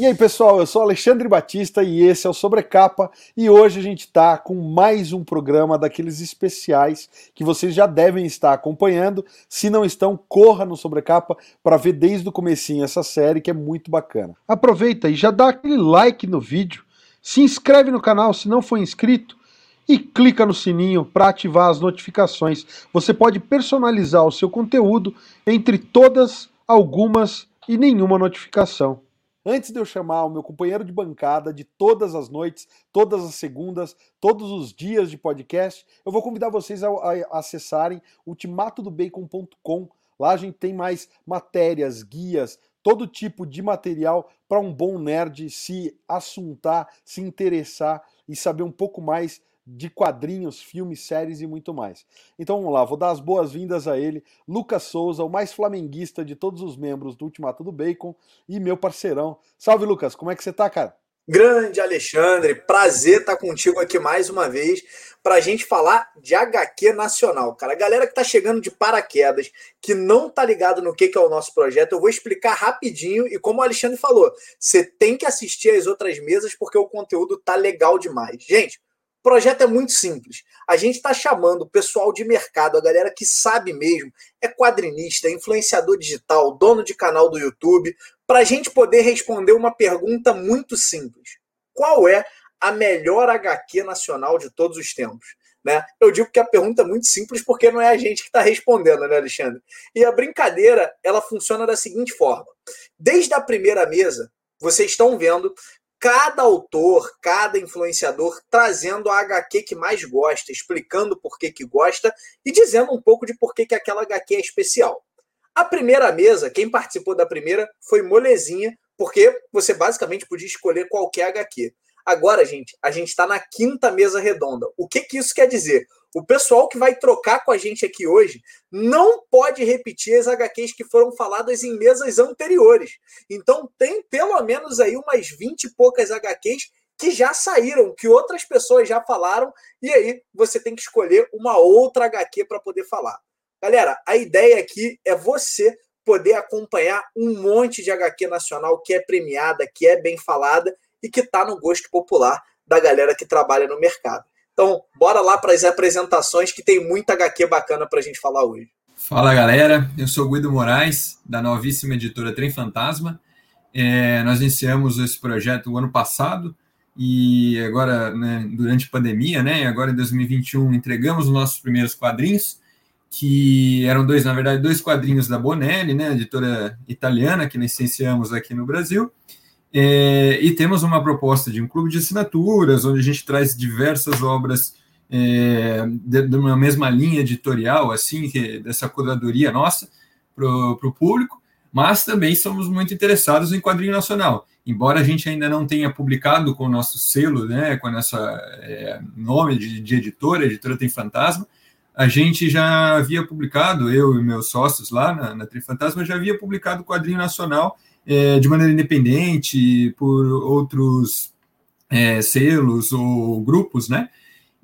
E aí, pessoal, eu sou Alexandre Batista e esse é o Sobrecapa. E hoje a gente está com mais um programa daqueles especiais que vocês já devem estar acompanhando. Se não estão, corra no Sobrecapa para ver desde o comecinho essa série que é muito bacana. Aproveita e já dá aquele like no vídeo, se inscreve no canal se não for inscrito e clica no sininho para ativar as notificações. Você pode personalizar o seu conteúdo entre todas, algumas e nenhuma notificação. Antes de eu chamar o meu companheiro de bancada de todas as noites, todas as segundas, todos os dias de podcast, eu vou convidar vocês a, acessarem ultimatodobacon.com. Lá a gente tem mais matérias, guias, todo tipo de material para um bom nerd se assuntar, se interessar e saber um pouco mais de quadrinhos, filmes, séries e muito mais. Então vamos lá, vou dar as boas-vindas a ele, Lucas Souza, o mais flamenguista de todos os membros do Ultimato do Bacon e meu parceirão. Salve Lucas, como é que você tá, cara? Grande Alexandre, prazer estar contigo aqui mais uma vez para a gente falar de HQ nacional, cara. A galera que tá chegando de paraquedas, que não tá ligado no que, que é o nosso projeto, eu vou explicar rapidinho e como o Alexandre falou, você tem que assistir as outras mesas porque o conteúdo tá legal demais. Gente, o projeto é muito simples. A gente está chamando o pessoal de mercado, a galera que sabe mesmo, é quadrinista, influenciador digital, dono de canal do YouTube, para a gente poder responder uma pergunta muito simples: qual é a melhor HQ nacional de todos os tempos? Né? Eu digo que a pergunta é muito simples porque não é a gente que está respondendo, né, Alexandre? E a brincadeira ela funciona da seguinte forma: desde a primeira mesa, vocês estão vendo cada autor, cada influenciador trazendo a HQ que mais gosta, explicando por que, que gosta e dizendo um pouco de por que, que aquela HQ é especial. A primeira mesa, quem participou da primeira foi molezinha, porque você basicamente podia escolher qualquer HQ. Agora, gente, a gente está na quinta mesa redonda. O que, que isso quer dizer? O pessoal que vai trocar com a gente aqui hoje não pode repetir as HQs que foram faladas em mesas anteriores. Então tem pelo menos aí umas 20 e poucas HQs que já saíram, que outras pessoas já falaram, e aí você tem que escolher uma outra HQ para poder falar. Galera, a ideia aqui é você poder acompanhar um monte de HQ nacional que é premiada, que é bem falada e que está no gosto popular da galera que trabalha no mercado. Então, bora lá para as apresentações que tem muita HQ bacana para a gente falar hoje. Fala galera, eu sou Guido Moraes, da novíssima editora Trem Fantasma. É, nós iniciamos esse projeto o ano passado e agora, né, durante a pandemia, né, agora em 2021, entregamos os nossos primeiros quadrinhos, que eram dois, na verdade, dois quadrinhos da Bonelli, né, editora italiana que licenciamos aqui no Brasil. É, e temos uma proposta de um clube de assinaturas, onde a gente traz diversas obras é, de, de, uma mesma linha editorial, assim, que, dessa curadoria nossa para o público, mas também somos muito interessados em quadrinho nacional. Embora a gente ainda não tenha publicado com o nosso selo, né, com nosso é, nome de, de editora, editora Tem Fantasma, a gente já havia publicado, eu e meus sócios lá na, na Trifantasma, já havia publicado quadrinho nacional é, de maneira independente, por outros é, selos ou grupos, né?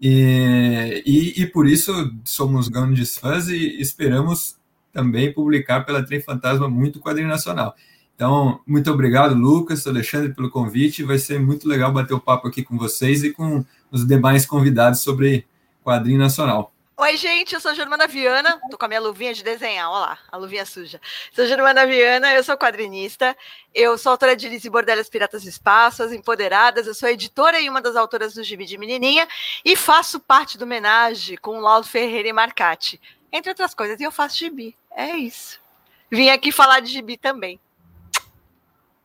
E, e, e, por isso somos grandes fãs e esperamos também publicar pela Trem Fantasma muito quadrinho nacional. Então, muito obrigado, Lucas, Alexandre, pelo convite. Vai ser muito legal bater o papo aqui com vocês e com os demais convidados sobre quadrinho nacional. Oi, gente, eu sou Germana Viana, tô com a minha luvinha de desenhar, olha lá, a luvinha suja. Sou Germana Viana, eu sou quadrinista, eu sou autora de Liz Bordelas Piratas do Espaço, As Empoderadas, eu sou editora e uma das autoras do Gibi de Menininha. E faço parte do homenagem com Laudo Ferreira e Marcati, entre outras coisas, e eu faço gibi, é isso. Vim aqui falar de gibi também.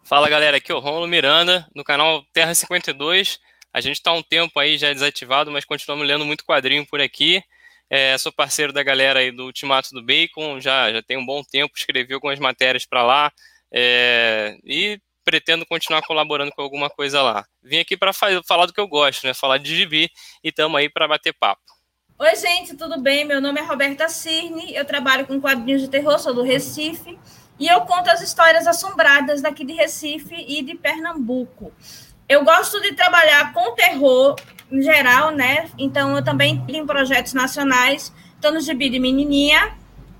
Fala, galera, aqui é o Romulo Miranda, no canal Terra 52, a gente está um tempo aí já desativado, mas continuamos lendo muito quadrinho por aqui, é, sou parceiro da galera aí do Ultimato do Bacon, já, já tem um bom tempo, escrevi algumas matérias para lá é, e pretendo continuar colaborando com alguma coisa lá. Vim aqui para falar do que eu gosto, né? Falar de gibi e estamos aí para bater papo. Oi, gente, tudo bem? Meu nome é Roberta Cirne, eu trabalho com quadrinhos de terror, sou do Recife, e eu conto as histórias assombradas daqui de Recife e de Pernambuco. Eu gosto de trabalhar com terror em geral, né? Então, eu também tenho projetos nacionais. Estou no Gibi de Menininha,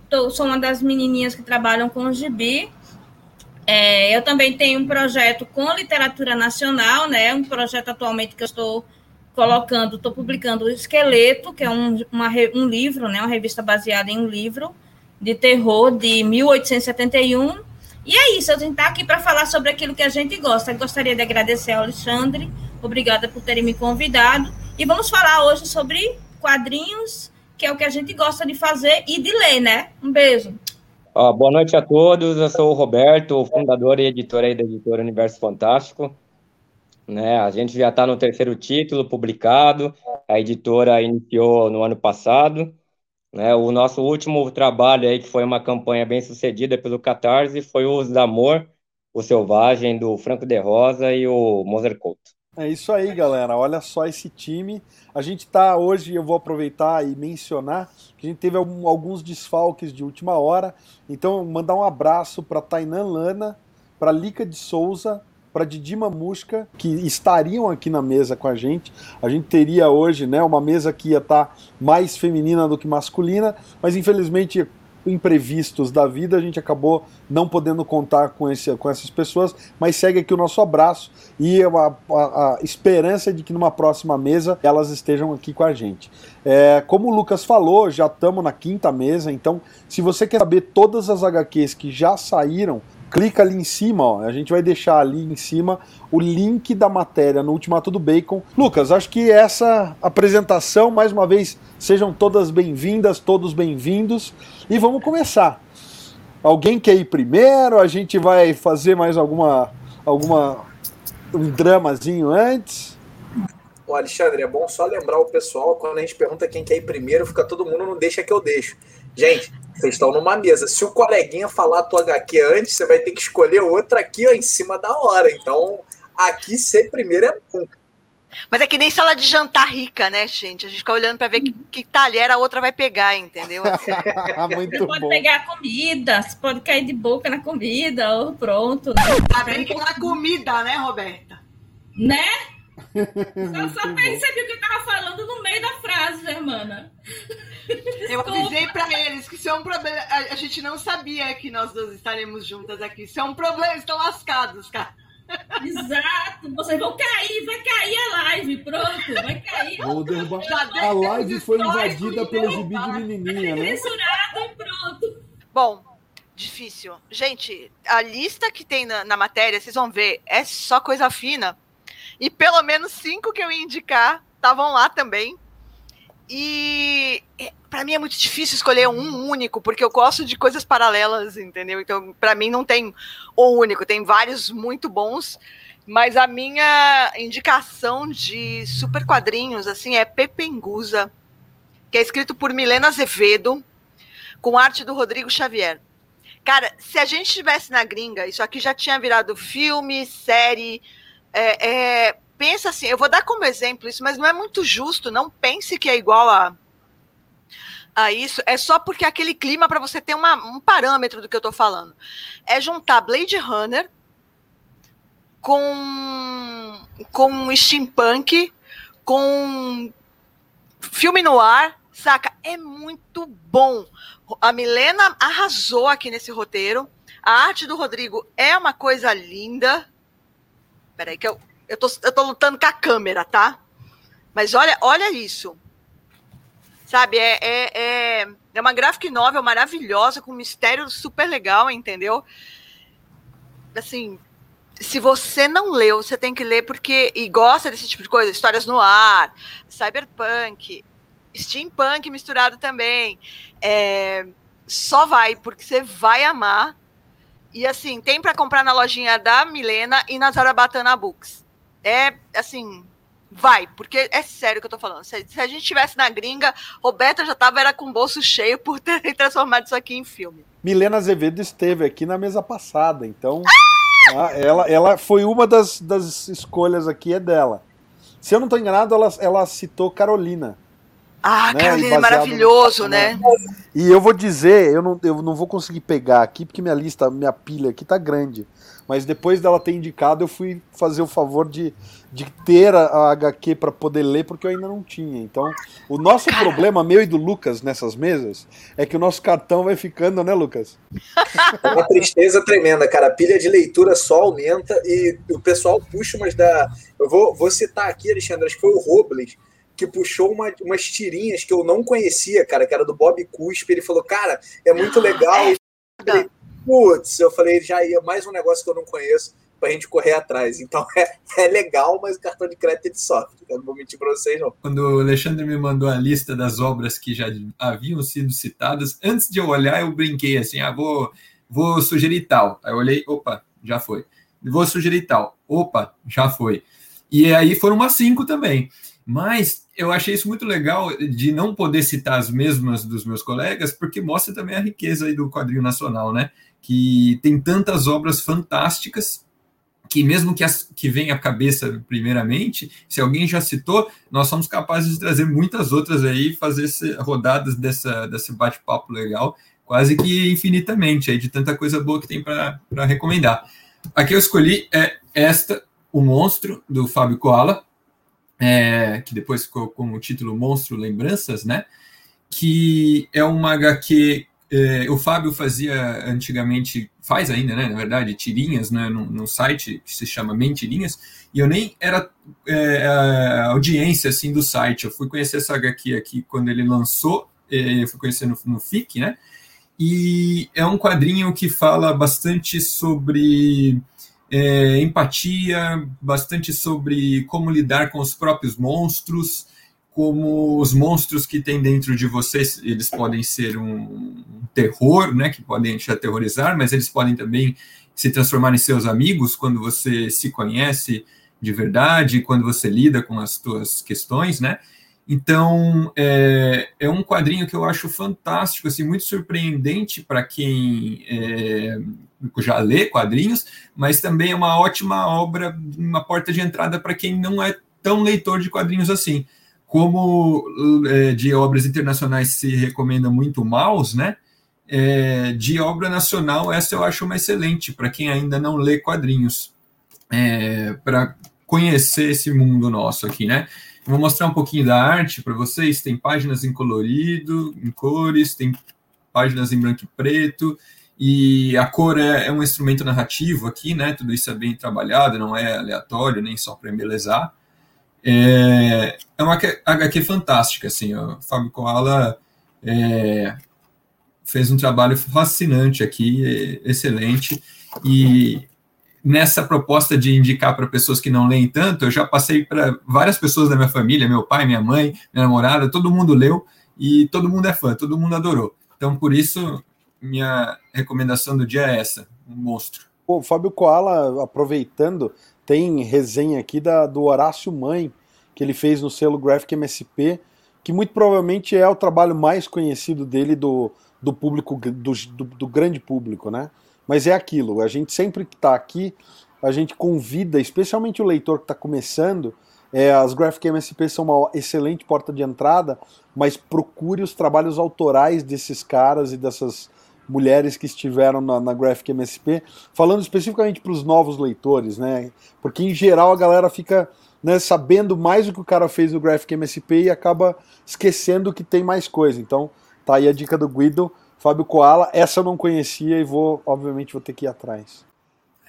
tô, sou uma das menininhas que trabalham com o Gibi. É, eu também tenho um projeto com literatura nacional, né? Um projeto atualmente que eu estou colocando, estou publicando o Esqueleto, que é um, uma, um livro, né? Uma revista baseada em um livro de terror de 1871. E é isso, gente está aqui para falar sobre aquilo que a gente gosta. Eu gostaria de agradecer ao Alexandre, obrigada por terem me convidado. E vamos falar hoje sobre quadrinhos, que é o que a gente gosta de fazer e de ler, né? Um beijo. Uh, boa noite a todos, eu sou o Roberto, fundador e editor aí da editora Universo Fantástico. Né, a gente já está no terceiro título publicado, a editora iniciou no ano passado. Né, o nosso último trabalho aí, que foi uma campanha bem sucedida pelo Catarse, foi o Os da Amor, o Selvagem, do Franco de Rosa e o Moser Couto. É isso aí, galera. Olha só esse time. A gente está hoje, eu vou aproveitar e mencionar que a gente teve alguns desfalques de última hora. Então, mandar um abraço para Tainan Lana, para Lica de Souza, para Didi Mamusca, que estariam aqui na mesa com a gente. A gente teria hoje né, uma mesa que ia estar tá mais feminina do que masculina, mas infelizmente imprevistos da vida, a gente acabou não podendo contar com, esse, com essas pessoas, mas segue aqui o nosso abraço e a, a, a esperança de que numa próxima mesa elas estejam aqui com a gente. É, como o Lucas falou, já estamos na quinta mesa, então se você quer saber todas as HQs que já saíram, clica ali em cima, ó, a gente vai deixar ali em cima o link da matéria no Ultimato do Bacon. Lucas, acho que essa apresentação, mais uma vez, sejam todas bem-vindas, todos bem-vindos, e vamos começar. Alguém quer ir primeiro? A gente vai fazer mais alguma, alguma um dramazinho antes? Ô Alexandre, é bom só lembrar o pessoal, quando a gente pergunta quem quer ir primeiro, fica todo mundo, não deixa que eu deixo. Gente, vocês estão numa mesa. Se o coleguinha falar a tua HQ antes, você vai ter que escolher outra aqui ó, em cima da hora. Então, aqui ser primeiro é bom. Mas é que nem sala de jantar rica, né, gente? A gente fica olhando para ver que, que, talher a outra vai pegar, entendeu? Muito você pode bom. pegar a comida, você pode cair de boca na comida, ou pronto. Né? Tá bem que na comida, né, Roberta? Né? Eu só percebi o que eu tava falando no meio da frase, Germana. Eu avisei para eles que isso é um problema. A, gente não sabia que nós duas estaremos juntas aqui. Isso é um problema, estão lascados, cara. Exato, vocês vão cair, vai cair a live, pronto, vai cair. Vou derrubar. A live foi invadida pelo gibi de menininha, né? Censurado e pronto. Bom, difícil. Gente, a lista que tem na, na matéria, vocês vão ver, é só coisa fina. E pelo menos cinco que eu ia indicar estavam lá também. E é, para mim é muito difícil escolher um único, porque eu gosto de coisas paralelas, entendeu? Então, para mim não tem o único, tem vários muito bons, mas a minha indicação de super quadrinhos assim é Pepengusa, que é escrito por Milena Azevedo, com arte do Rodrigo Xavier. Cara, se a gente estivesse na gringa, isso aqui já tinha virado filme, série, é, é, pensa assim, eu vou dar como exemplo isso, mas não é muito justo, não pense que é igual a, a isso, é só porque é aquele clima para você ter uma, um parâmetro do que eu estou falando. É juntar Blade Runner com, com steampunk, com filme no ar, saca? É muito bom. A Milena arrasou aqui nesse roteiro. A arte do Rodrigo é uma coisa linda, Peraí, que eu, eu, tô, eu tô lutando com a câmera, tá? Mas olha, olha isso. Sabe, é, é, é, é uma graphic novel maravilhosa, com mistério super legal, entendeu? Assim, se você não leu, você tem que ler porque e gosta desse tipo de coisa, histórias no ar, cyberpunk, steampunk misturado também. É, só vai porque você vai amar e assim, tem para comprar na lojinha da Milena e na Zarabatana Books. É assim, vai, porque é sério que eu tô falando. Se, se a gente estivesse na gringa, Roberta já tava era com o bolso cheio por ter transformado isso aqui em filme. Milena Azevedo esteve aqui na mesa passada, então ah! ela, ela foi uma das, das escolhas aqui, é dela. Se eu não estou enganado, ela, ela citou Carolina. Ah, né, Carolina e é maravilhoso, no- né? E eu vou dizer, eu não, eu não vou conseguir pegar aqui, porque minha lista, minha pilha aqui tá grande. Mas depois dela ter indicado, eu fui fazer o favor de, de ter a, a HQ para poder ler, porque eu ainda não tinha. Então, o nosso problema, meu e do Lucas, nessas mesas, é que o nosso cartão vai ficando, né, Lucas? É uma tristeza tremenda, cara. A pilha de leitura só aumenta e o pessoal puxa umas da. Eu vou, vou citar aqui, Alexandre, acho que foi o Robles que puxou uma, umas tirinhas que eu não conhecia, cara, que era do Bob Cuspe. Ele falou, cara, é muito legal. É falei, Putz, eu falei, já ia mais um negócio que eu não conheço pra gente correr atrás. Então é, é legal, mas o cartão de crédito ele sofre. Eu não vou mentir pra vocês, não. Quando o Alexandre me mandou a lista das obras que já haviam sido citadas, antes de eu olhar, eu brinquei assim: ah, vou, vou sugerir tal. Aí eu olhei, opa, já foi. Vou sugerir tal. Opa, já foi. E aí foram umas cinco também. Mas eu achei isso muito legal de não poder citar as mesmas dos meus colegas, porque mostra também a riqueza aí do quadrinho nacional, né? Que tem tantas obras fantásticas que mesmo que, as, que venha à cabeça primeiramente, se alguém já citou, nós somos capazes de trazer muitas outras aí, fazer esse, rodadas dessa, desse bate-papo legal, quase que infinitamente, aí, de tanta coisa boa que tem para recomendar. Aqui eu escolhi é esta, O Monstro, do Fábio Koala, é, que depois ficou com o título Monstro Lembranças, né? Que é uma HQ. É, o Fábio fazia antigamente, faz ainda, né? Na verdade, tirinhas né, no site que se chama Mentirinhas, e eu nem era é, audiência assim do site. Eu fui conhecer essa HQ aqui quando ele lançou, é, eu fui conhecer no, no FIC, né? E é um quadrinho que fala bastante sobre é, empatia, bastante sobre como lidar com os próprios monstros, como os monstros que tem dentro de vocês, eles podem ser um terror, né, que podem te aterrorizar, mas eles podem também se transformar em seus amigos quando você se conhece de verdade, quando você lida com as suas questões, né? Então, é, é, um quadrinho que eu acho fantástico, assim, muito surpreendente para quem é, já lê quadrinhos, mas também é uma ótima obra, uma porta de entrada para quem não é tão leitor de quadrinhos assim. Como é, de obras internacionais se recomenda muito Maus, né? É, de obra nacional, essa eu acho uma excelente para quem ainda não lê quadrinhos, é, para conhecer esse mundo nosso aqui, né? Vou mostrar um pouquinho da arte para vocês. Tem páginas em colorido, em cores, tem páginas em branco e preto, e a cor é, é um instrumento narrativo aqui, né? Tudo isso é bem trabalhado, não é aleatório, nem só para embelezar. É, é uma HQ fantástica, assim. O Fábio Koala é, fez um trabalho fascinante aqui, excelente, e nessa proposta de indicar para pessoas que não leem tanto, eu já passei para várias pessoas da minha família, meu pai, minha mãe, minha namorada, todo mundo leu e todo mundo é fã, todo mundo adorou. Então, por isso, minha recomendação do dia é essa, um monstro. Pô, Fábio Koala, aproveitando, tem resenha aqui da, do Horácio Mãe, que ele fez no selo Graphic MSP, que muito provavelmente é o trabalho mais conhecido dele do, do público, do, do, do grande público, né? Mas é aquilo, a gente sempre que está aqui, a gente convida, especialmente o leitor que está começando, é, as Graphic MSP são uma excelente porta de entrada, mas procure os trabalhos autorais desses caras e dessas mulheres que estiveram na, na Graphic MSP, falando especificamente para os novos leitores, né? Porque em geral a galera fica né, sabendo mais o que o cara fez no Graphic MSP e acaba esquecendo que tem mais coisa. Então, tá aí a dica do Guido. Fábio Koala, essa eu não conhecia e vou, obviamente, vou ter que ir atrás.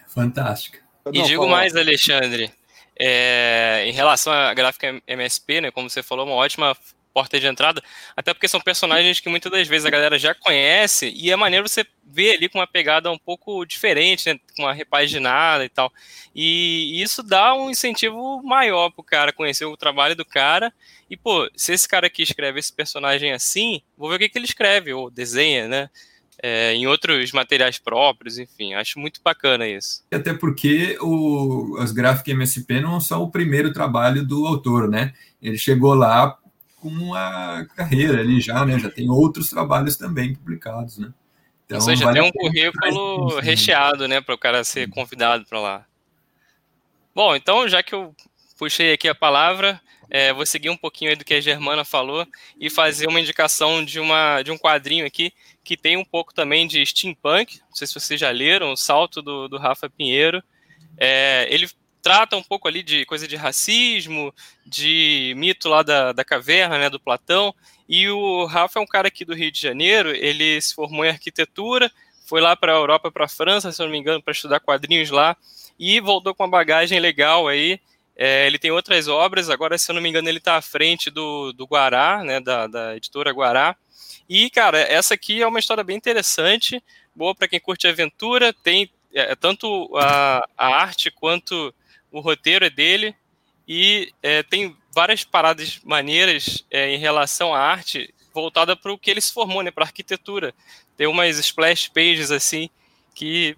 Fantástica. E não, digo mais, Alexandre, é, em relação à gráfica MSP, né, como você falou, uma ótima porta de entrada, até porque são personagens que muitas das vezes a galera já conhece e é maneiro você ver ali com uma pegada um pouco diferente, né, com uma repaginada e tal. E isso dá um incentivo maior pro cara conhecer o trabalho do cara. E, pô, se esse cara aqui escreve esse personagem assim, vou ver o que, que ele escreve, ou desenha, né? É, em outros materiais próprios, enfim, acho muito bacana isso. Até porque o, as gráficas MSP não são o primeiro trabalho do autor, né? Ele chegou lá com uma carreira ali já, né? Já tem outros trabalhos também publicados, né? Então, Ou seja, vale tem um currículo recheado, né, para o cara ser convidado para lá. Bom, então já que eu puxei aqui a palavra, é, vou seguir um pouquinho aí do que a Germana falou e fazer uma indicação de, uma, de um quadrinho aqui que tem um pouco também de steampunk. Não sei se vocês já leram, o Salto do, do Rafa Pinheiro. É, ele trata um pouco ali de coisa de racismo, de mito lá da, da caverna, né, do Platão. E o Rafa é um cara aqui do Rio de Janeiro, ele se formou em arquitetura, foi lá para a Europa, para a França, se não me engano, para estudar quadrinhos lá, e voltou com uma bagagem legal aí. É, ele tem outras obras, agora, se eu não me engano, ele está à frente do, do Guará, né, da, da editora Guará. E, cara, essa aqui é uma história bem interessante, boa para quem curte aventura, tem é, tanto a, a arte quanto o roteiro é dele, e é, tem várias paradas maneiras é, em relação à arte voltada para o que ele se formou, né, para arquitetura. Tem umas splash pages assim que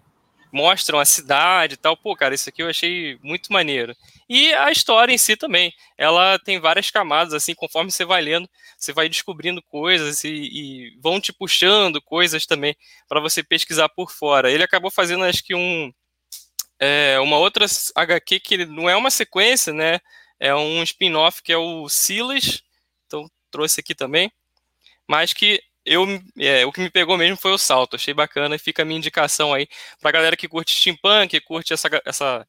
mostram a cidade e tal. Pô, cara, isso aqui eu achei muito maneiro. E a história em si também, ela tem várias camadas, assim, conforme você vai lendo, você vai descobrindo coisas e, e vão te puxando coisas também para você pesquisar por fora. Ele acabou fazendo, acho que um é, uma outra HQ que não é uma sequência, né? É um spin-off que é o Silas, então trouxe aqui também, mas que eu, é, o que me pegou mesmo foi o salto, achei bacana e fica a minha indicação aí pra galera que curte steampunk, que curte essa, essa,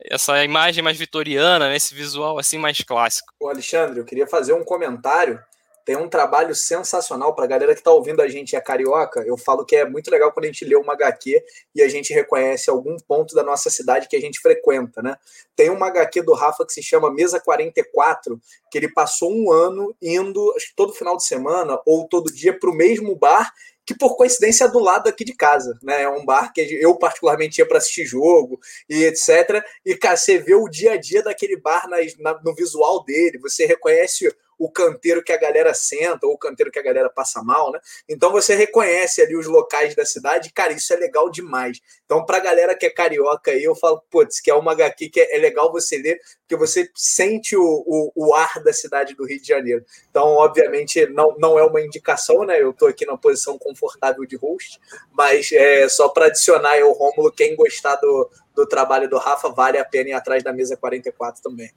essa imagem mais vitoriana, né, esse visual assim mais clássico. O Alexandre, eu queria fazer um comentário tem um trabalho sensacional para a galera que está ouvindo a gente é carioca. Eu falo que é muito legal quando a gente lê uma HQ e a gente reconhece algum ponto da nossa cidade que a gente frequenta, né? Tem uma HQ do Rafa que se chama Mesa 44, que ele passou um ano indo, acho que todo final de semana ou todo dia para o mesmo bar que por coincidência é do lado aqui de casa, né? É um bar que eu particularmente ia para assistir jogo e etc. E cara, você vê o dia a dia daquele bar na, na, no visual dele, você reconhece o canteiro que a galera senta ou o canteiro que a galera passa mal, né? Então você reconhece ali os locais da cidade, cara, isso é legal demais. Então, pra galera que é carioca aí, eu falo, putz, que é uma HQ que é, é legal você ler, porque você sente o, o, o, ar da cidade do Rio de Janeiro. Então, obviamente, não, não é uma indicação, né? Eu tô aqui na posição confortável de host, mas é só para adicionar eu, Rômulo, quem gostar do, do trabalho do Rafa, vale a pena ir atrás da mesa 44 também.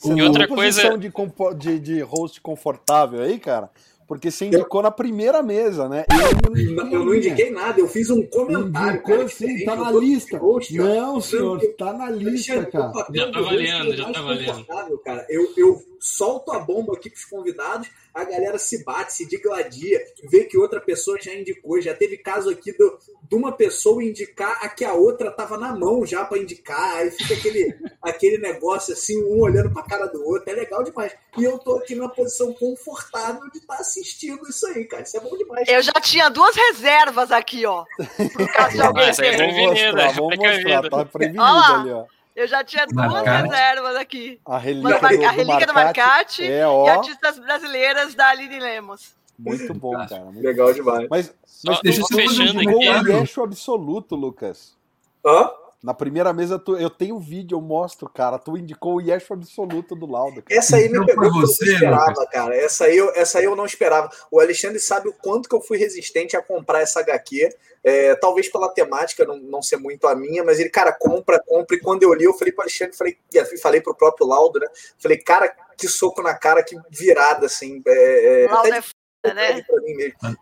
Você e outra coisa. De, de, de host confortável aí, cara? Porque você indicou eu... na primeira mesa, né? Eu não, eu não indiquei nada, eu fiz um comentário. Indicou cara, sim, tá na lista. Host, não, senhor, tá na lista, cara. Já tá valendo, já tá valendo. Cara. Eu, eu solto a bomba aqui pros convidados, a galera se bate, se digladia, vê que outra pessoa já indicou. Já teve caso aqui do, de uma pessoa indicar a que a outra tava na mão já para indicar. Aí fica aquele, aquele negócio assim, um olhando pra cara do outro. É legal demais. E eu tô aqui numa posição confortável de estar tá assistindo isso aí, cara. Isso é bom demais. Eu já tinha duas reservas aqui, ó. Por caso de alguém. Mas é vamos mostrar, tá prevenido ali, ó. Eu já tinha duas Marcate. reservas aqui. A relíquia, do, a relíquia do, Marcate, é, e artistas brasileiras da Aline Lemos. Muito bom, cara. Muito Legal demais. Mas, mas Só, deixa eu fechando aqui. Um absoluto, Lucas. Hã? Na primeira mesa, tu, eu tenho vídeo, eu mostro, cara. Tu indicou o Yeshu absoluto do Lauda. Cara. Essa aí me pegou você, eu não esperava, Lucas. cara. Essa aí, eu, essa aí eu não esperava. O Alexandre sabe o quanto que eu fui resistente a comprar essa HQ. É, talvez pela temática não, não ser muito a minha, mas ele, cara, compra, compra. E quando eu li, eu falei para Alexandre, falei, falei pro próprio Laudo, né? Falei, cara, que soco na cara, que virada, assim. É, é, Laudo é né?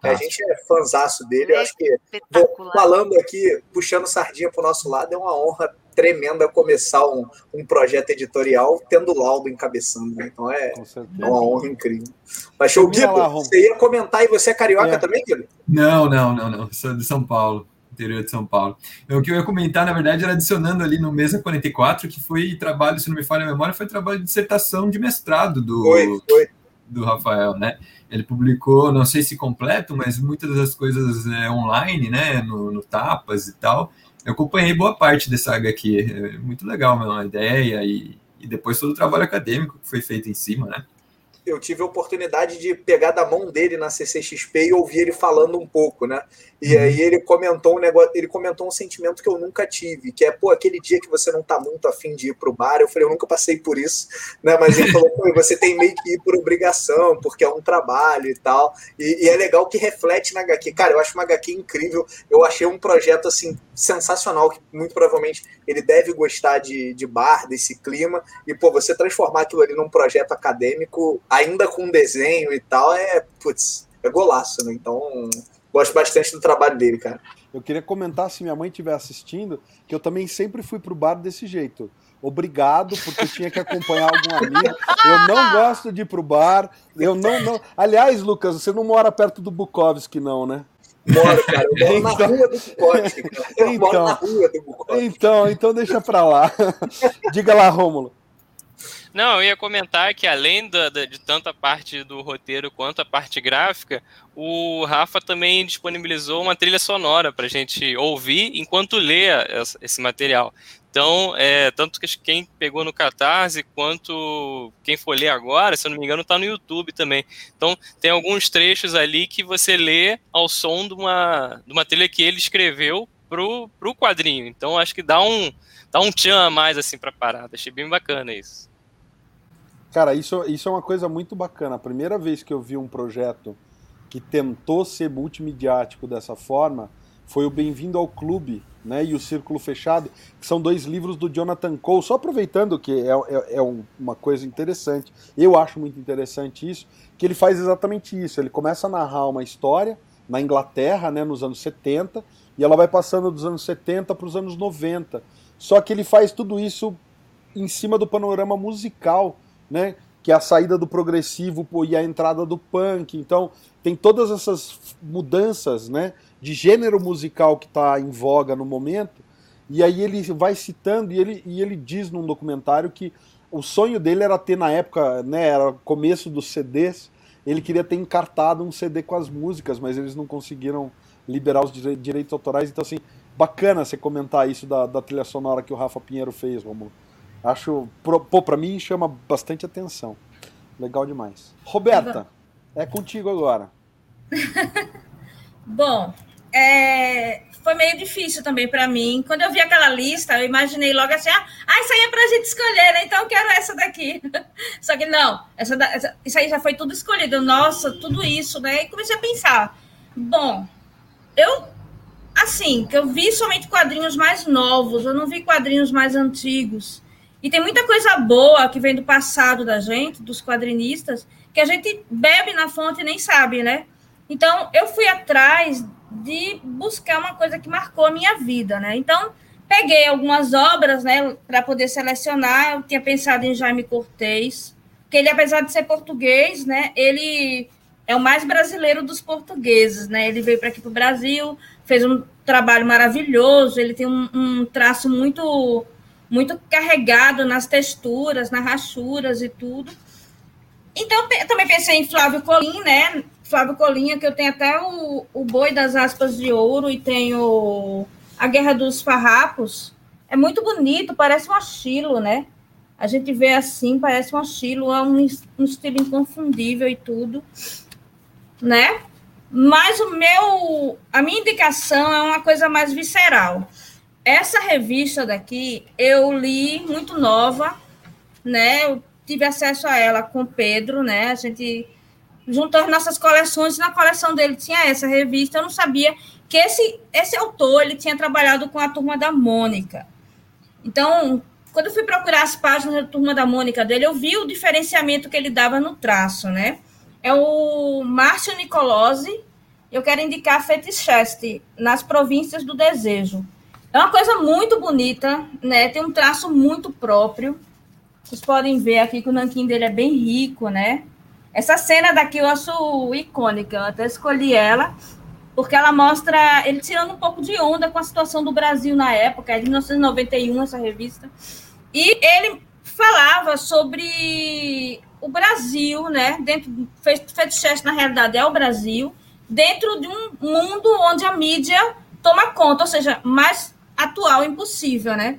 A gente é fanzaço dele. Eu acho que, falando aqui, puxando sardinha pro nosso lado, é uma honra tremenda começar um, um projeto editorial tendo o Laudo encabeçando. Né? Então é, é uma honra incrível. Mas, show, Guido, você ia comentar e você é carioca é. também, Guido? Não, não, não, não. Sou de São Paulo interior de São Paulo. O que eu ia comentar, na verdade, era adicionando ali no Mesa 44, que foi trabalho, se não me falha a memória, foi trabalho de dissertação de mestrado do, foi, foi. Do Rafael, né? Ele publicou, não sei se completo, mas muitas das coisas é, online, né, no, no, Tapas e tal. Eu acompanhei boa parte dessa HQ. É muito legal mesmo, a ideia e, e depois todo o trabalho acadêmico que foi feito em cima, né? eu tive a oportunidade de pegar da mão dele na CCXP e ouvir ele falando um pouco, né? E aí ele comentou um negócio, ele comentou um sentimento que eu nunca tive, que é, pô, aquele dia que você não tá muito afim de ir pro bar, eu falei, eu nunca passei por isso, né? Mas ele falou, pô, você tem meio que ir por obrigação, porque é um trabalho e tal. E, e, é legal que reflete na HQ. Cara, eu acho uma HQ incrível. Eu achei um projeto, assim, sensacional, que muito provavelmente ele deve gostar de, de bar, desse clima. E, pô, você transformar aquilo ali num projeto acadêmico, ainda com desenho e tal, é, putz, é golaço, né? Então Gosto bastante do trabalho dele, cara. Eu queria comentar, se minha mãe estiver assistindo, que eu também sempre fui pro bar desse jeito. Obrigado, porque tinha que acompanhar algum amigo. Eu não gosto de ir pro bar. Eu não, não. Aliás, Lucas, você não mora perto do Bukowski, não, né? Moro, cara. Eu moro então... na rua do Bukowski. Eu então, moro na rua do Bukowski. Então, então deixa pra lá. Diga lá, Rômulo. Não, eu ia comentar que além da, da, de tanto a parte do roteiro quanto a parte gráfica, o Rafa também disponibilizou uma trilha sonora para a gente ouvir enquanto lê esse material. Então, é, tanto que quem pegou no Catarse quanto quem for ler agora, se eu não me engano, está no YouTube também. Então, tem alguns trechos ali que você lê ao som de uma, de uma trilha que ele escreveu pro, pro quadrinho. Então, acho que dá um, dá um tchan a mais assim para a parada. Achei bem bacana isso. Cara, isso, isso é uma coisa muito bacana. A primeira vez que eu vi um projeto que tentou ser multimediático dessa forma foi o Bem-vindo ao Clube né, e o Círculo Fechado, que são dois livros do Jonathan Cole. Só aproveitando que é, é, é um, uma coisa interessante, eu acho muito interessante isso, que ele faz exatamente isso. Ele começa a narrar uma história na Inglaterra, né, nos anos 70, e ela vai passando dos anos 70 para os anos 90. Só que ele faz tudo isso em cima do panorama musical né? Que é a saída do progressivo e a entrada do punk. Então, tem todas essas mudanças, né? De gênero musical que está em voga no momento. E aí ele vai citando e ele, e ele diz num documentário que o sonho dele era ter na época, né? Era começo dos CDs. Ele queria ter encartado um CD com as músicas, mas eles não conseguiram liberar os direitos autorais. Então, assim, bacana você comentar isso da, da trilha sonora que o Rafa Pinheiro fez, vamos Acho, pô, pra mim chama bastante atenção. Legal demais. Roberta, é contigo agora. Bom, é, foi meio difícil também para mim. Quando eu vi aquela lista, eu imaginei logo assim: ah, ah isso aí é para a gente escolher, né? então eu quero essa daqui. Só que não, essa, essa, isso aí já foi tudo escolhido. Nossa, tudo isso, né? E comecei a pensar: bom, eu, assim, que eu vi somente quadrinhos mais novos, eu não vi quadrinhos mais antigos. E tem muita coisa boa que vem do passado da gente, dos quadrinistas, que a gente bebe na fonte e nem sabe, né? Então, eu fui atrás de buscar uma coisa que marcou a minha vida, né? Então, peguei algumas obras, né, para poder selecionar. Eu tinha pensado em Jaime Cortez, que ele, apesar de ser português, né, ele é o mais brasileiro dos portugueses, né? Ele veio para aqui para o Brasil, fez um trabalho maravilhoso, ele tem um, um traço muito muito carregado nas texturas, nas rachuras e tudo. Então, eu também pensei em Flávio Colim, né? Flávio Colinha, que eu tenho até o, o Boi das Aspas de Ouro e tenho A Guerra dos Farrapos. É muito bonito, parece um estilo, né? A gente vê assim, parece um estilo, é um, um estilo inconfundível e tudo, né? Mas o meu, a minha indicação é uma coisa mais visceral. Essa revista daqui eu li muito nova, né? Eu tive acesso a ela com o Pedro, né? A gente juntou as nossas coleções, na coleção dele tinha essa revista. Eu não sabia que esse, esse autor ele tinha trabalhado com a turma da Mônica. Então, quando eu fui procurar as páginas da turma da Mônica dele, eu vi o diferenciamento que ele dava no traço, né? É o Márcio Nicolosi. Eu quero indicar Feticheste, nas províncias do desejo. É uma coisa muito bonita, né? Tem um traço muito próprio. Vocês podem ver aqui que o nanquim dele é bem rico, né? Essa cena daqui eu acho icônica. Eu até escolhi ela porque ela mostra ele tirando um pouco de onda com a situação do Brasil na época, é de 1991 essa revista. E ele falava sobre o Brasil, né? Dentro Feticheste, na realidade, é o Brasil, dentro de um mundo onde a mídia toma conta, ou seja, mais atual impossível, né?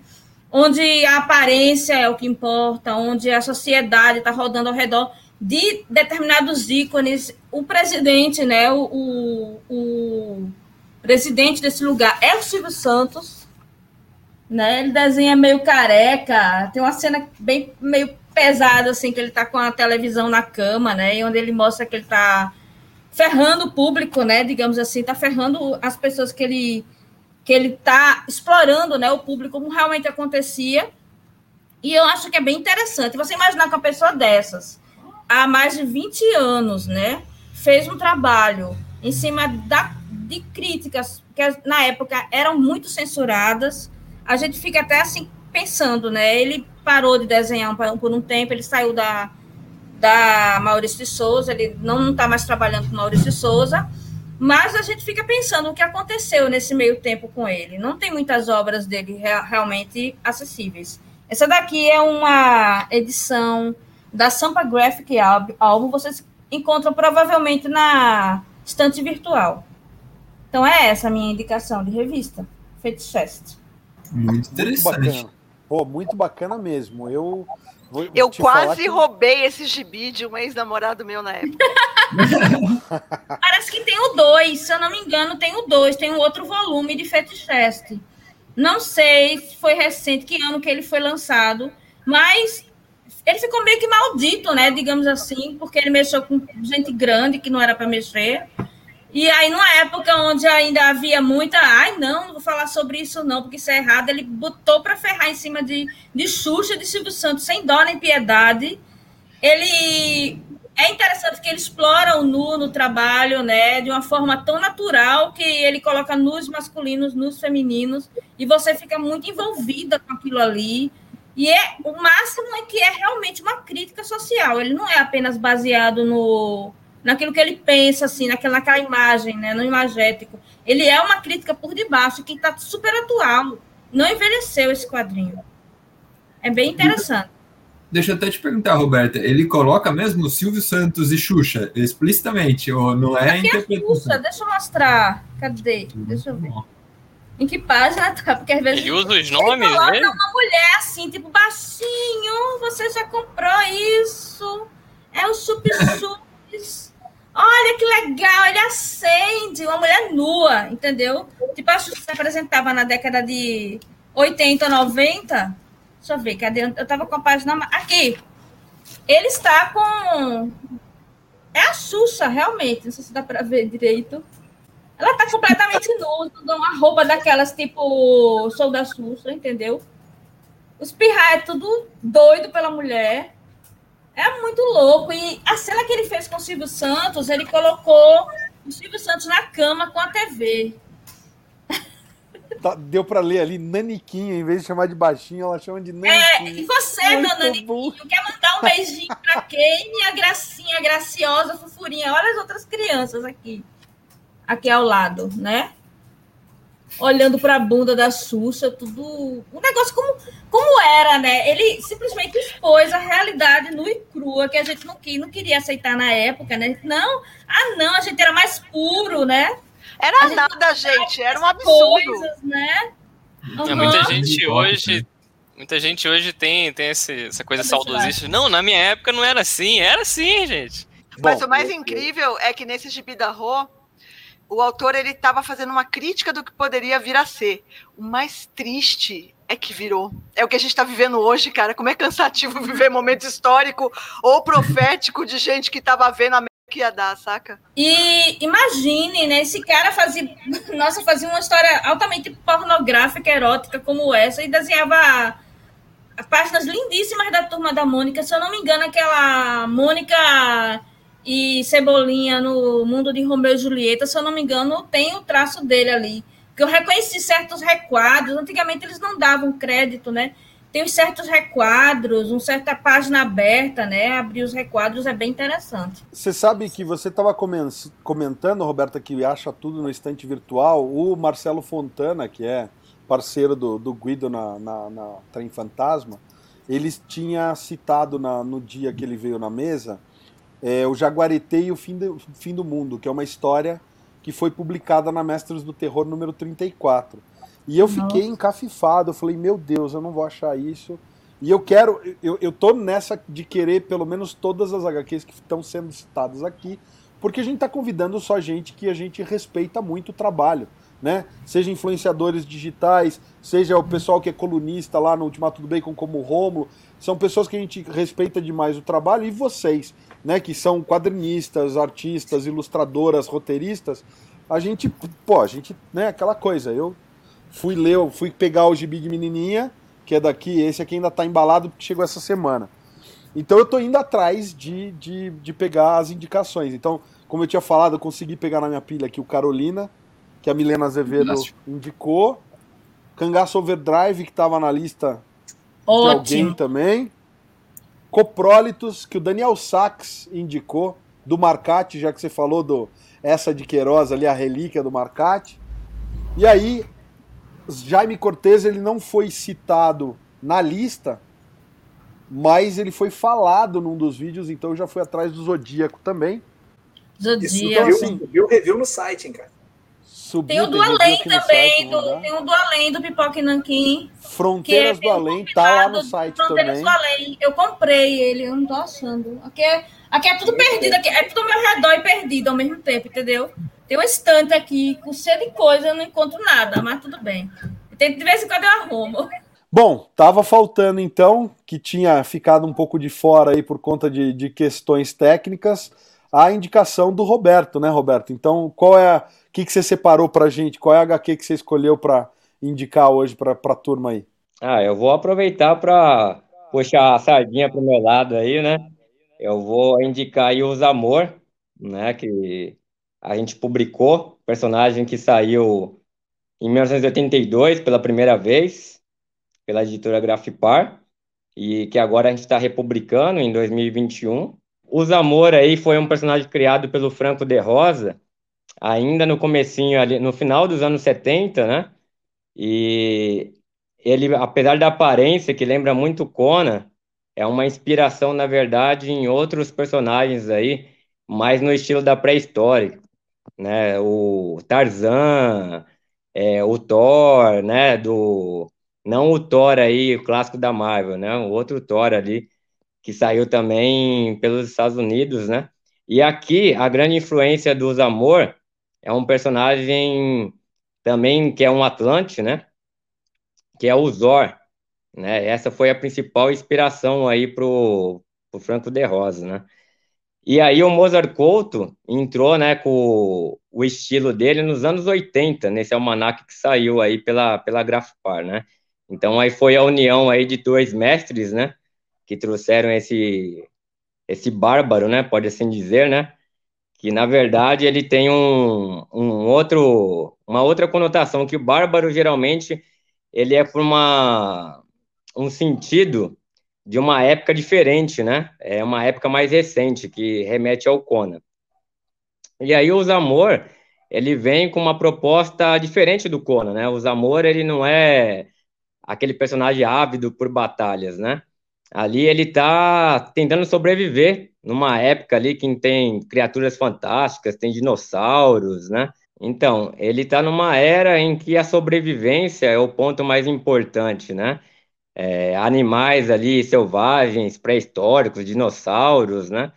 Onde a aparência é o que importa, onde a sociedade está rodando ao redor. de determinados ícones. O presidente, né, o, o, o presidente desse lugar é o Silvio Santos, né? Ele desenha meio careca, tem uma cena bem meio pesada assim que ele tá com a televisão na cama, né? E onde ele mostra que ele tá ferrando o público, né? Digamos assim, tá ferrando as pessoas que ele que ele tá explorando, né, o público como realmente acontecia. E eu acho que é bem interessante você imaginar que uma pessoa dessas, há mais de 20 anos, né, fez um trabalho em cima da, de críticas que na época eram muito censuradas. A gente fica até assim pensando, né? Ele parou de desenhar por um tempo, ele saiu da, da Maurício de Souza, ele não está mais trabalhando com Maurício de Souza, mas a gente fica pensando o que aconteceu nesse meio tempo com ele. Não tem muitas obras dele realmente acessíveis. Essa daqui é uma edição da Sampa Graphic Album, vocês encontram provavelmente na estante virtual. Então é essa a minha indicação de revista, Fetish Fest. Muito interessante. Muito bacana. Pô, muito bacana mesmo. Eu Vou eu quase que... roubei esse gibi de um ex-namorado meu na época. Parece que tem o dois, se eu não me engano, tem o dois, tem um outro volume de Fetish. Não sei se foi recente, que ano que ele foi lançado, mas ele ficou meio que maldito, né? Digamos assim, porque ele mexeu com gente grande que não era para mexer. E aí, numa época onde ainda havia muita, ai, não, não vou falar sobre isso não, porque isso é errado, ele botou para ferrar em cima de, de Xuxa, de Silvio Santos, sem dó nem piedade. Ele é interessante que ele explora o nu no trabalho, né, de uma forma tão natural que ele coloca nus masculinos, nus femininos, e você fica muito envolvida com aquilo ali. E é o máximo é que é realmente uma crítica social. Ele não é apenas baseado no naquilo que ele pensa, assim, naquela, naquela imagem, né, no imagético. Ele é uma crítica por debaixo, que está super atual. Não envelheceu esse quadrinho. É bem interessante. Deixa eu até te perguntar, Roberta, ele coloca mesmo Silvio Santos e Xuxa explicitamente, ou não é Aqui interpretação? É Xuxa, deixa eu mostrar. Cadê? Deixa eu ver. Em que página tá? Porque às vezes. Ele usa os nomes, ele coloca uma mulher assim, tipo, baixinho, você já comprou isso. É o Chup Chups. Olha que legal, ele acende uma mulher nua, entendeu? Tipo, acho que se apresentava na década de 80, 90. Deixa eu ver, cadê? Eu tava com a página. Aqui. Ele está com. É a Xuxa, realmente. Não sei se dá para ver direito. Ela tá completamente nua, uma roupa daquelas tipo. Sou da Xuxa, entendeu? Os pirra é tudo doido pela mulher. É muito louco. E a cena que ele fez com o Silvio Santos, ele colocou o Silvio Santos na cama com a TV. Tá, deu para ler ali Naniquinho, em vez de chamar de baixinho, ela chama de Naniquinho. É, e você, muito meu Naniquinho, bom. quer mandar um beijinho para quem? Minha gracinha, graciosa, fofurinha. Olha as outras crianças aqui. Aqui ao lado, né? olhando para a bunda da Xuxa, tudo. Um negócio como, como era, né? Ele simplesmente expôs a realidade nua e crua que a gente não, não queria aceitar na época, né? Não, ah, não, a gente era mais puro, né? Era gente nada, gente, era um absurdo. Coisas, né? Uhum. Muita gente hoje. Muita gente hoje tem, tem esse, essa coisa saudosista. Não, na minha época não era assim. Era assim, gente. Mas Bom, o mais incrível é que nesse gibi da Rô, o autor ele estava fazendo uma crítica do que poderia vir a ser. O mais triste é que virou. É o que a gente está vivendo hoje, cara. Como é cansativo viver momento histórico ou profético de gente que estava vendo a que ia dar, saca? E imagine, né? Esse cara fazia. Nossa, fazia uma história altamente pornográfica, erótica como essa, e desenhava páginas lindíssimas da turma da Mônica. Se eu não me engano, aquela Mônica e Cebolinha no mundo de Romeu e Julieta, se eu não me engano, tem o traço dele ali. Que eu reconheci certos requadros. Antigamente eles não davam crédito, né? Tem certos requadros, uma certa página aberta, né? Abrir os requadros é bem interessante. Você sabe que você estava comentando, Roberta, que acha tudo no estante virtual. O Marcelo Fontana, que é parceiro do, do Guido na, na, na Trem Fantasma, ele tinha citado na, no dia que ele veio na mesa é, O Jaguareté e o fim, do, fim do Mundo, que é uma história que foi publicada na Mestres do Terror número 34. E eu fiquei Nossa. encafifado, eu falei, meu Deus, eu não vou achar isso. E eu quero, eu, eu tô nessa de querer pelo menos todas as HQs que estão sendo citadas aqui, porque a gente está convidando só gente que a gente respeita muito o trabalho, né? Seja influenciadores digitais, seja o pessoal que é colunista lá no Ultimato do Bacon como o Romulo, são pessoas que a gente respeita demais o trabalho e vocês, né, que são quadrinistas, artistas, ilustradoras, roteiristas, a gente, pô, a gente, né, aquela coisa, eu fui ler, fui pegar o gibi de menininha, que é daqui, esse aqui ainda tá embalado porque chegou essa semana. Então eu tô indo atrás de, de, de pegar as indicações. Então, como eu tinha falado, eu consegui pegar na minha pilha aqui o Carolina, que a Milena Azevedo indicou. Cangaço Overdrive, que estava na lista Ótimo. de alguém também. Coprólitos, que o Daniel Sachs indicou, do Marcati, já que você falou do essa de Queiroz ali, a relíquia do Marcati. E aí, Jaime Cortez, ele não foi citado na lista, mas ele foi falado num dos vídeos, então eu já fui atrás do Zodíaco também. Zodíaco. Então, assim, viu review no site, hein, cara. Subiu, tem o do Além também, site, do, tem o do Além do Pipoca e Nanquim. Fronteiras é do Além, tá lá no site Fronteiras também. Fronteiras do Além, eu comprei ele, eu não tô achando. Aqui é, aqui é tudo perdido, aqui é tudo ao meu redor e perdido ao mesmo tempo, entendeu? Tem um estante aqui com cheio de coisa, eu não encontro nada, mas tudo bem. Tem, de vez em quando eu arrumo. Bom, tava faltando então, que tinha ficado um pouco de fora aí por conta de, de questões técnicas, a indicação do Roberto, né, Roberto? Então, qual é a o que, que você separou pra gente? Qual é a HQ que você escolheu para indicar hoje para a turma aí? Ah, eu vou aproveitar para puxar a sardinha pro meu lado aí, né? Eu vou indicar aí Os Amor, né? Que a gente publicou, personagem que saiu em 1982 pela primeira vez, pela editora Grafipar, e que agora a gente está republicando em 2021. Os Amor aí foi um personagem criado pelo Franco de Rosa, ainda no comecinho ali, no final dos anos 70, né? E ele, apesar da aparência que lembra muito Conan, é uma inspiração, na verdade, em outros personagens aí, mais no estilo da pré-história, né? O Tarzan, é, o Thor, né? Do não o Thor aí, o clássico da Marvel, né? O outro Thor ali que saiu também pelos Estados Unidos, né? E aqui a grande influência dos Amor é um personagem também que é um Atlante, né? Que é o Zor, né? Essa foi a principal inspiração aí pro, pro Franco de Rosa, né? E aí o Mozart Couto entrou, né, com o estilo dele nos anos 80, nesse almanac que saiu aí pela, pela Grafpar, né? Então aí foi a união aí de dois mestres, né, que trouxeram esse esse bárbaro, né, pode assim dizer, né, que na verdade ele tem um, um outro, uma outra conotação, que o bárbaro geralmente ele é por uma, um sentido de uma época diferente, né? É uma época mais recente, que remete ao Conan. E aí o Zamor, ele vem com uma proposta diferente do Conan, né? O Zamor, ele não é aquele personagem ávido por batalhas, né? Ali ele está tentando sobreviver numa época ali que tem criaturas fantásticas, tem dinossauros, né? Então, ele está numa era em que a sobrevivência é o ponto mais importante, né? É, animais ali selvagens, pré-históricos, dinossauros, né?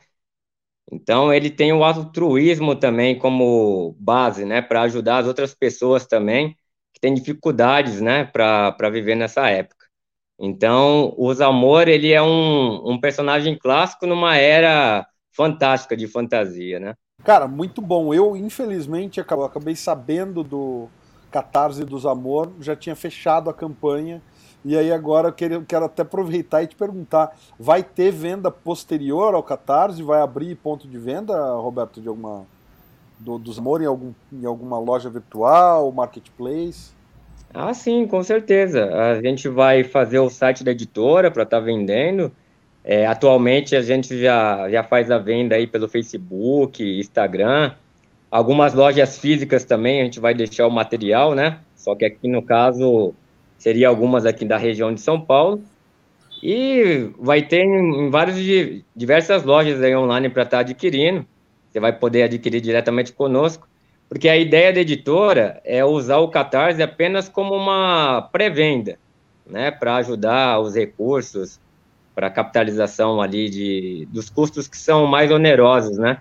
Então, ele tem o altruísmo também como base, né? Para ajudar as outras pessoas também que têm dificuldades, né? Para viver nessa época. Então, o Zamor, ele é um, um personagem clássico numa era fantástica de fantasia, né? Cara, muito bom. Eu, infelizmente, acabei sabendo do Catarse dos Amor, já tinha fechado a campanha, e aí agora eu quero, quero até aproveitar e te perguntar, vai ter venda posterior ao Catarse? Vai abrir ponto de venda, Roberto, de alguma do, dos Amor em, algum, em alguma loja virtual, marketplace? Ah, sim, com certeza. A gente vai fazer o site da editora para estar tá vendendo. É, atualmente a gente já, já faz a venda aí pelo Facebook, Instagram. Algumas lojas físicas também a gente vai deixar o material, né? Só que aqui no caso seria algumas aqui da região de São Paulo. E vai ter em, várias diversas lojas aí online para estar tá adquirindo. Você vai poder adquirir diretamente conosco. Porque a ideia da editora é usar o Catarse apenas como uma pré-venda. né, para ajudar os recursos para capitalização ali de, dos custos que são mais onerosos, né?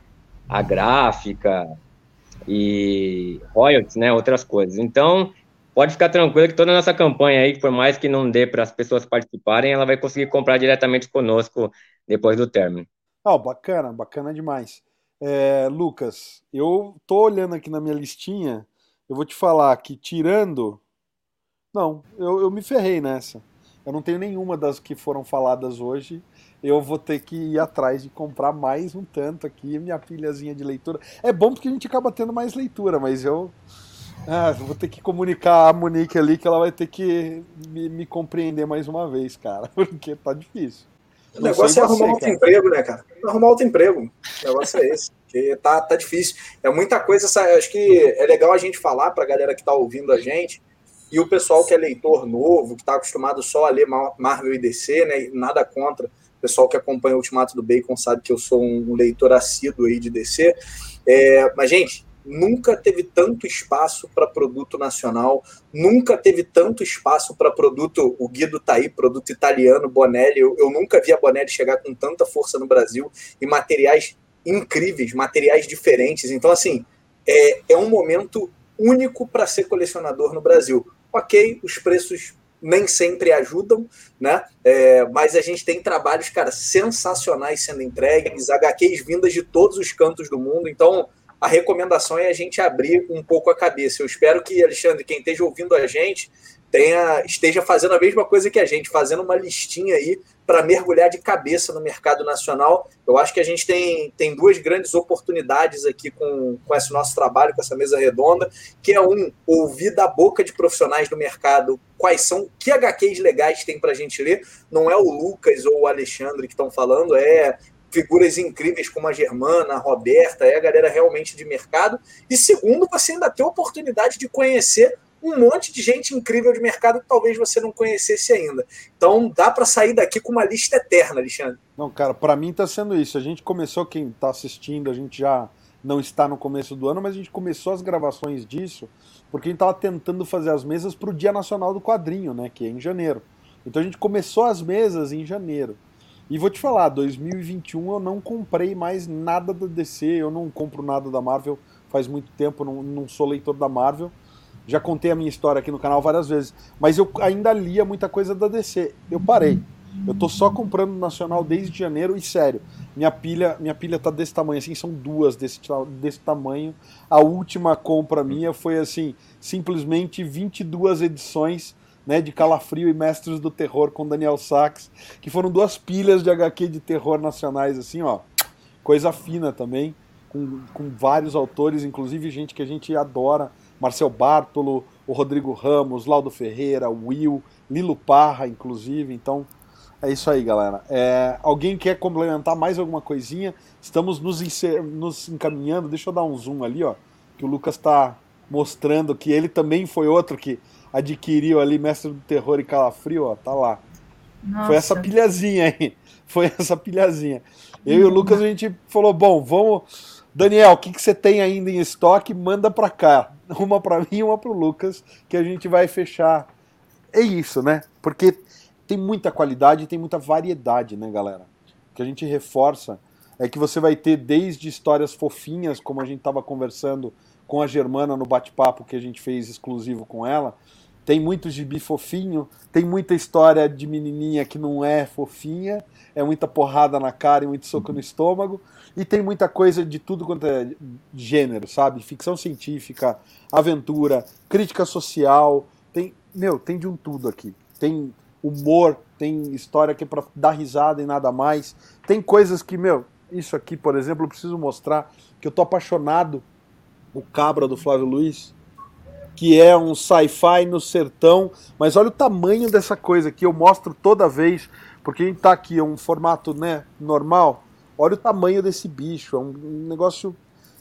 A gráfica e royalties, né? Outras coisas. Então, pode ficar tranquilo que toda a nossa campanha aí, por mais que não dê para as pessoas participarem, ela vai conseguir comprar diretamente conosco depois do término. Oh, bacana, bacana demais. É, Lucas, eu tô olhando aqui na minha listinha, eu vou te falar que tirando. Não, eu, eu me ferrei nessa. Eu não tenho nenhuma das que foram faladas hoje. Eu vou ter que ir atrás de comprar mais um tanto aqui, minha pilhazinha de leitura. É bom porque a gente acaba tendo mais leitura, mas eu ah, vou ter que comunicar a Monique ali que ela vai ter que me, me compreender mais uma vez, cara, porque tá difícil. O negócio é arrumar outro emprego, né, cara? Arrumar outro emprego. O negócio é esse. Porque tá, tá difícil. É muita coisa. Acho que é legal a gente falar pra galera que tá ouvindo a gente e o pessoal que é leitor novo, que está acostumado só a ler Marvel e DC, né? Nada contra. O pessoal que acompanha o Ultimato do Bacon sabe que eu sou um leitor assíduo aí de DC. É, mas, gente, nunca teve tanto espaço para produto nacional, nunca teve tanto espaço para produto. O Guido tá aí, produto italiano, Bonelli. Eu, eu nunca vi a Bonelli chegar com tanta força no Brasil e materiais incríveis, materiais diferentes. Então, assim, é, é um momento único para ser colecionador no Brasil ok, os preços nem sempre ajudam, né? É, mas a gente tem trabalhos, cara, sensacionais sendo entregues, HQs vindas de todos os cantos do mundo. Então, a recomendação é a gente abrir um pouco a cabeça. Eu espero que, Alexandre, quem esteja ouvindo a gente, tenha, esteja fazendo a mesma coisa que a gente, fazendo uma listinha aí para mergulhar de cabeça no mercado nacional. Eu acho que a gente tem, tem duas grandes oportunidades aqui com, com esse nosso trabalho, com essa mesa redonda, que é um, ouvir da boca de profissionais do mercado quais são, que HQs legais tem para a gente ler. Não é o Lucas ou o Alexandre que estão falando, é figuras incríveis como a Germana, a Roberta, é a galera realmente de mercado. E segundo, você ainda tem a oportunidade de conhecer um monte de gente incrível de mercado que talvez você não conhecesse ainda. Então dá para sair daqui com uma lista eterna, Alexandre. Não, cara, para mim está sendo isso. A gente começou, quem está assistindo, a gente já não está no começo do ano, mas a gente começou as gravações disso porque a gente estava tentando fazer as mesas para o Dia Nacional do Quadrinho, né, que é em janeiro. Então a gente começou as mesas em janeiro. E vou te falar, 2021 eu não comprei mais nada da DC, eu não compro nada da Marvel faz muito tempo, não, não sou leitor da Marvel. Já contei a minha história aqui no canal várias vezes, mas eu ainda lia muita coisa da DC. Eu parei. Eu tô só comprando nacional desde janeiro e sério, minha pilha, minha pilha tá desse tamanho assim, são duas desse, desse tamanho. A última compra minha foi assim, simplesmente 22 edições, né, de Calafrio e Mestres do Terror com Daniel Sachs, que foram duas pilhas de HQ de terror nacionais assim, ó. Coisa fina também, com, com vários autores, inclusive gente que a gente adora Marcel Bartolo, o Rodrigo Ramos, Laudo Ferreira, Will, Lilo Parra, inclusive. Então, é isso aí, galera. É, alguém quer complementar mais alguma coisinha? Estamos nos, nos, encaminhando. Deixa eu dar um zoom ali, ó. Que o Lucas está mostrando que ele também foi outro que adquiriu ali Mestre do Terror e Calafrio, ó. Tá lá. Nossa. Foi essa pilhazinha aí. Foi essa pilhazinha. Eu e o Lucas a gente falou: bom, vamos Daniel, o que, que você tem ainda em estoque? Manda para cá. Uma para mim e uma para o Lucas, que a gente vai fechar. É isso, né? Porque tem muita qualidade e tem muita variedade, né, galera? O que a gente reforça é que você vai ter desde histórias fofinhas, como a gente estava conversando com a Germana no bate-papo que a gente fez exclusivo com ela. Tem muito gibi fofinho, tem muita história de menininha que não é fofinha, é muita porrada na cara e muito soco no estômago. E tem muita coisa de tudo quanto é gênero, sabe? Ficção científica, aventura, crítica social. Tem, meu, tem de um tudo aqui. Tem humor, tem história que é pra dar risada e nada mais. Tem coisas que, meu, isso aqui, por exemplo, eu preciso mostrar que eu tô apaixonado. O Cabra do Flávio Luiz, que é um sci-fi no sertão, mas olha o tamanho dessa coisa aqui, eu mostro toda vez, porque a gente tá aqui, é um formato, né, normal, Olha o tamanho desse bicho, é um negócio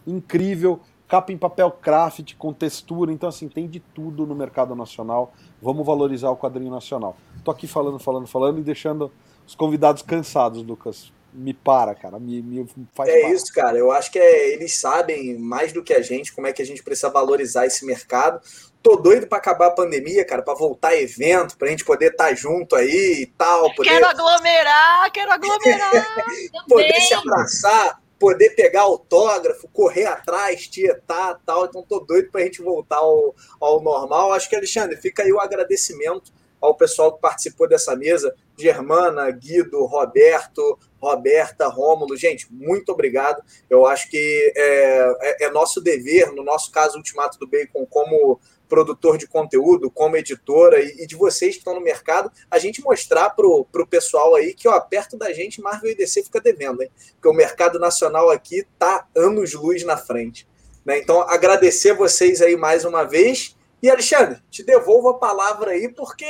incrível. Capa em papel craft com textura, então assim, tem de tudo no mercado nacional. Vamos valorizar o quadrinho nacional. Tô aqui falando, falando, falando e deixando os convidados cansados, Lucas me para, cara, me, me faz É para. isso, cara. Eu acho que é, eles sabem mais do que a gente como é que a gente precisa valorizar esse mercado. Tô doido para acabar a pandemia, cara, para voltar evento, pra gente poder estar tá junto aí e tal. Poder... Quero aglomerar, quero aglomerar. poder se abraçar, poder pegar autógrafo, correr atrás, tietar tal. Então tô doido pra gente voltar ao, ao normal. Acho que, Alexandre, fica aí o agradecimento ao pessoal que participou dessa mesa, Germana, Guido, Roberto, Roberta, Rômulo. Gente, muito obrigado. Eu acho que é, é, é nosso dever, no nosso caso, Ultimato do Bacon, como produtor de conteúdo, como editora e, e de vocês que estão no mercado, a gente mostrar para o pessoal aí que, ó, perto da gente, Marvel e DC fica devendo, hein? Porque o mercado nacional aqui tá anos-luz na frente. Né? Então, agradecer vocês aí mais uma vez. E, Alexandre, te devolvo a palavra aí, porque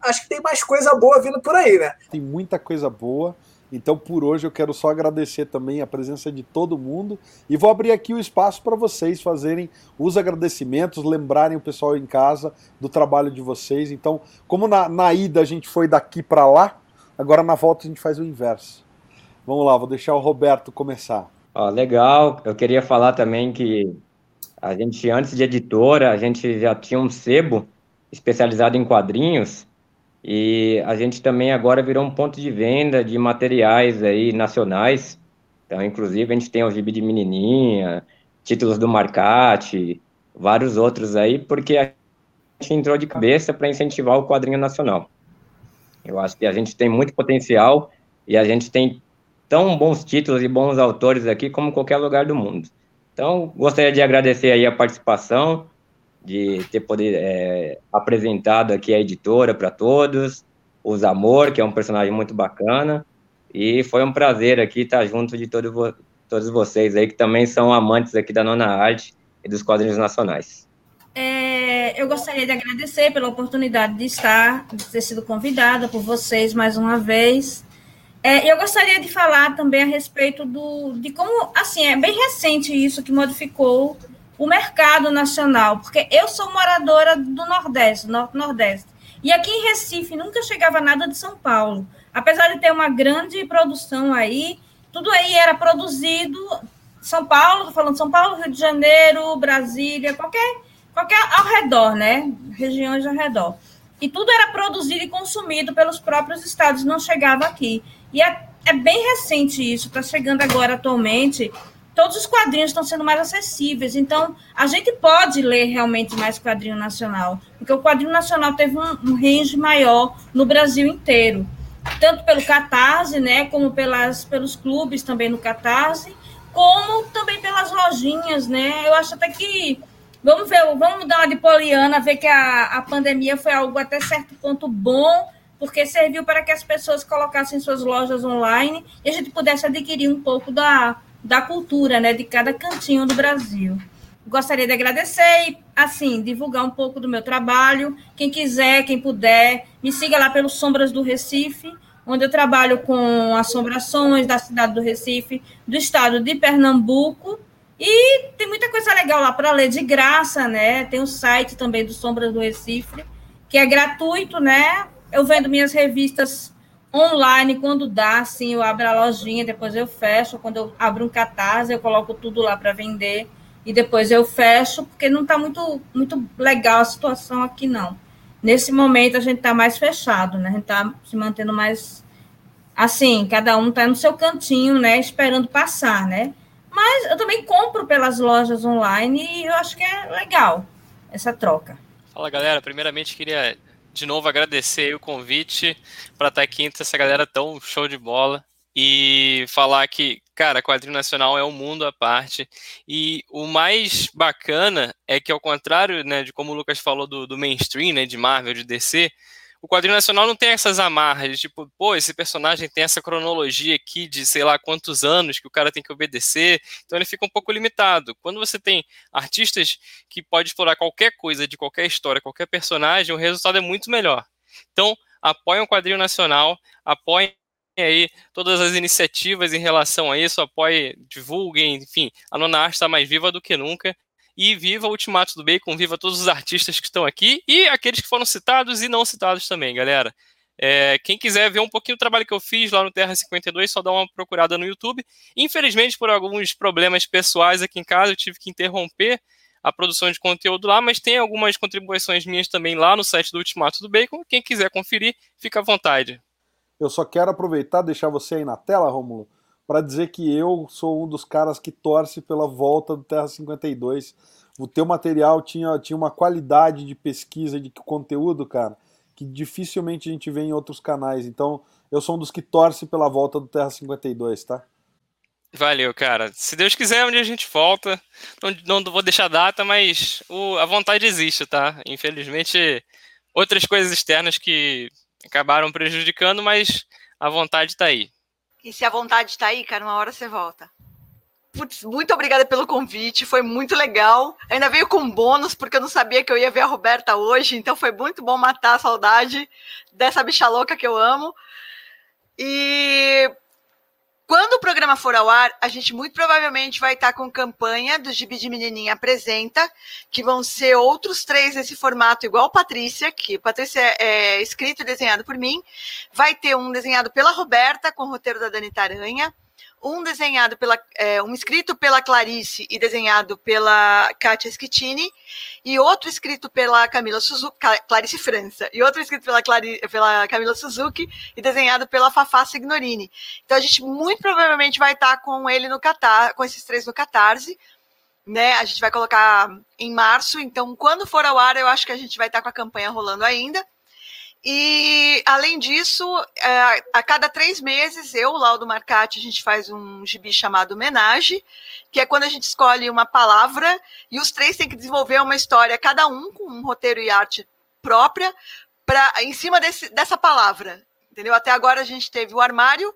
acho que tem mais coisa boa vindo por aí, né? Tem muita coisa boa. Então, por hoje, eu quero só agradecer também a presença de todo mundo e vou abrir aqui o espaço para vocês fazerem os agradecimentos, lembrarem o pessoal em casa do trabalho de vocês. Então, como na, na ida a gente foi daqui para lá, agora na volta a gente faz o inverso. Vamos lá, vou deixar o Roberto começar. Ó, legal, eu queria falar também que a gente, antes de editora, a gente já tinha um sebo especializado em quadrinhos e a gente também agora virou um ponto de venda de materiais aí nacionais. Então, inclusive, a gente tem o Gibi de Menininha, títulos do Marcate, vários outros aí, porque a gente entrou de cabeça para incentivar o quadrinho nacional. Eu acho que a gente tem muito potencial e a gente tem tão bons títulos e bons autores aqui como qualquer lugar do mundo. Então, gostaria de agradecer aí a participação, de ter poder é, apresentado aqui a editora para todos, o Zamor, que é um personagem muito bacana, e foi um prazer aqui estar junto de todo, todos vocês aí que também são amantes aqui da nona arte e dos quadrinhos nacionais. É, eu gostaria de agradecer pela oportunidade de estar, de ter sido convidada por vocês mais uma vez. É, eu gostaria de falar também a respeito do, de como, assim, é bem recente isso que modificou o mercado nacional, porque eu sou moradora do Nordeste, Norte-Nordeste, e aqui em Recife nunca chegava nada de São Paulo. Apesar de ter uma grande produção aí, tudo aí era produzido São Paulo, falando São Paulo, Rio de Janeiro, Brasília, qualquer, qualquer ao redor, né? Regiões ao redor. E tudo era produzido e consumido pelos próprios estados, não chegava aqui. E é, é bem recente isso, está chegando agora atualmente todos os quadrinhos estão sendo mais acessíveis. Então, a gente pode ler realmente mais quadrinho nacional, porque o quadrinho nacional teve um, um range maior no Brasil inteiro, tanto pelo Catarse, né, como pelas, pelos clubes também no Catarse, como também pelas lojinhas, né? Eu acho até que vamos ver, vamos dar uma de poliana, ver que a, a pandemia foi algo até certo ponto bom, porque serviu para que as pessoas colocassem suas lojas online e a gente pudesse adquirir um pouco da da cultura, né, de cada cantinho do Brasil. Gostaria de agradecer e, assim, divulgar um pouco do meu trabalho. Quem quiser, quem puder, me siga lá pelos Sombras do Recife, onde eu trabalho com assombrações da cidade do Recife, do estado de Pernambuco. E tem muita coisa legal lá para ler de graça, né? Tem o site também do Sombras do Recife, que é gratuito, né? Eu vendo minhas revistas online, quando dá, assim, eu abro a lojinha, depois eu fecho. Quando eu abro um catarse, eu coloco tudo lá para vender e depois eu fecho, porque não está muito, muito legal a situação aqui, não. Nesse momento, a gente está mais fechado, né? A gente está se mantendo mais assim, cada um está no seu cantinho, né? Esperando passar, né? Mas eu também compro pelas lojas online e eu acho que é legal essa troca. Fala, galera. Primeiramente, queria de novo agradecer o convite para estar aqui entre essa galera tão show de bola e falar que, cara, quadrinho nacional é um mundo à parte. E o mais bacana é que, ao contrário né, de como o Lucas falou do, do mainstream, né, de Marvel, de DC, o quadrinho nacional não tem essas amarras tipo, pô, esse personagem tem essa cronologia aqui de sei lá quantos anos que o cara tem que obedecer, então ele fica um pouco limitado. Quando você tem artistas que pode explorar qualquer coisa de qualquer história, qualquer personagem, o resultado é muito melhor. Então, apoiem o quadrinho nacional, apoiem aí todas as iniciativas em relação a isso, apoiem, divulguem, enfim, a Nona Arte está mais viva do que nunca e viva o Ultimato do Bacon, viva todos os artistas que estão aqui e aqueles que foram citados e não citados também, galera. É, quem quiser ver um pouquinho do trabalho que eu fiz lá no Terra 52, só dá uma procurada no YouTube. Infelizmente, por alguns problemas pessoais aqui em casa, eu tive que interromper a produção de conteúdo lá, mas tem algumas contribuições minhas também lá no site do Ultimato do Bacon. Quem quiser conferir, fica à vontade. Eu só quero aproveitar, deixar você aí na tela, Rômulo, para dizer que eu sou um dos caras que torce pela volta do Terra 52. O teu material tinha, tinha uma qualidade de pesquisa de conteúdo, cara, que dificilmente a gente vê em outros canais. Então, eu sou um dos que torce pela volta do Terra 52, tá? Valeu, cara. Se Deus quiser, onde a gente volta. Não, não vou deixar data, mas o, a vontade existe, tá? Infelizmente, outras coisas externas que acabaram prejudicando, mas a vontade está aí. E se a vontade está aí, cara, uma hora você volta. Putz, muito obrigada pelo convite, foi muito legal. Ainda veio com bônus, porque eu não sabia que eu ia ver a Roberta hoje, então foi muito bom matar a saudade dessa bicha louca que eu amo. E quando o programa for ao ar, a gente muito provavelmente vai estar com campanha do Gibi de Menininha Apresenta, que vão ser outros três nesse formato, igual Patrícia, que Patrícia é escrito e desenhado por mim. Vai ter um desenhado pela Roberta, com o roteiro da Dani Taranha um desenhado pela, é, um escrito pela Clarice e desenhado pela Katia Schettini, e outro escrito pela Camila Suzuki, Clarice França, e outro escrito pela, Clari, pela Camila Suzuki e desenhado pela Fafá Signorini. Então a gente muito provavelmente vai estar com ele no Catar, com esses três no Catarse, né? A gente vai colocar em março, então quando for ao ar, eu acho que a gente vai estar com a campanha rolando ainda. E, além disso, é, a cada três meses, eu, Laudo Marcati, a gente faz um gibi chamado Homenagem, que é quando a gente escolhe uma palavra e os três têm que desenvolver uma história, cada um com um roteiro e arte própria, pra, em cima desse, dessa palavra. Entendeu? Até agora a gente teve o armário,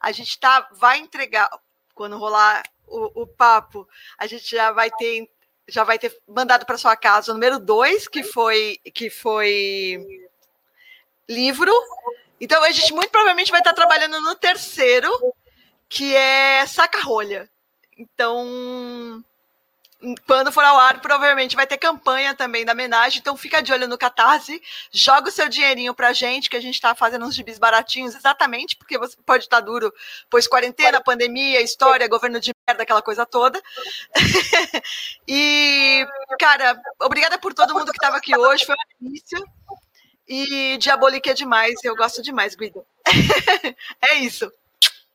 a gente tá, vai entregar, quando rolar o, o papo, a gente já vai ter já vai ter mandado para sua casa o número dois, que foi que foi livro. Então a gente muito provavelmente vai estar trabalhando no terceiro, que é saca-rolha. Então, quando for ao ar, provavelmente vai ter campanha também da homenagem. Então fica de olho no Catarse, joga o seu dinheirinho pra gente, que a gente está fazendo uns gibis baratinhos, exatamente, porque você pode estar duro, pois quarentena, pandemia, história, governo de merda, aquela coisa toda. e, cara, obrigada por todo mundo que estava aqui hoje, foi uma delícia. E Diabolique é demais, eu gosto demais, Guido. é isso.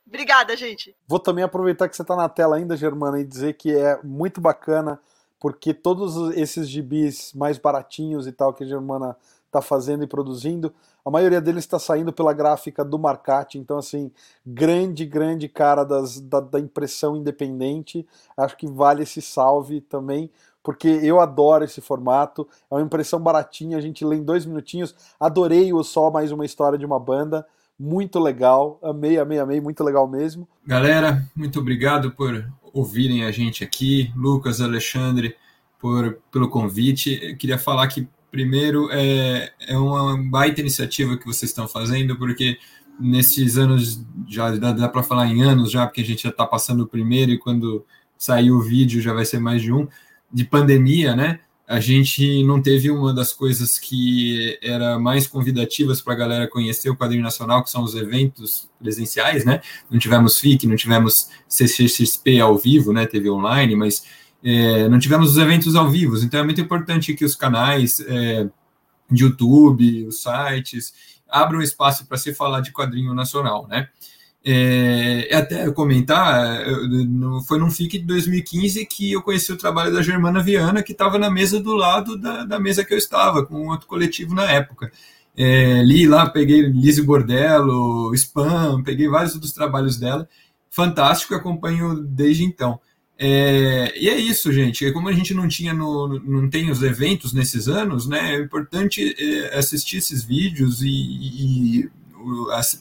Obrigada, gente. Vou também aproveitar que você está na tela ainda, Germana, e dizer que é muito bacana, porque todos esses gibis mais baratinhos e tal que a Germana está fazendo e produzindo, a maioria deles está saindo pela gráfica do Marcati, então assim, grande, grande cara das, da, da impressão independente, acho que vale esse salve também, porque eu adoro esse formato. É uma impressão baratinha, a gente lê em dois minutinhos. Adorei o Só Mais Uma História de uma Banda. Muito legal, amei, amei, amei, muito legal mesmo. Galera, muito obrigado por ouvirem a gente aqui. Lucas, Alexandre, por, pelo convite. Eu queria falar que, primeiro, é, é uma baita iniciativa que vocês estão fazendo, porque nesses anos, já dá, dá para falar em anos já, porque a gente já está passando o primeiro e quando sair o vídeo já vai ser mais de um de pandemia, né? A gente não teve uma das coisas que era mais convidativas para a galera conhecer o quadrinho nacional, que são os eventos presenciais, né? Não tivemos FIC, não tivemos CCXP ao vivo, né? Teve online, mas é, não tivemos os eventos ao vivo. Então é muito importante que os canais é, de YouTube, os sites, abram espaço para se falar de quadrinho nacional, né? É, até comentar, foi num FIC de 2015 que eu conheci o trabalho da Germana Viana, que estava na mesa do lado da, da, mesa que eu estava, com outro coletivo na época. É, li lá, peguei Lise Bordello, Spam, peguei vários dos trabalhos dela. Fantástico, acompanho desde então. É, e é isso, gente. Como a gente não tinha no, não tem os eventos nesses anos, né? É importante é, assistir esses vídeos e, e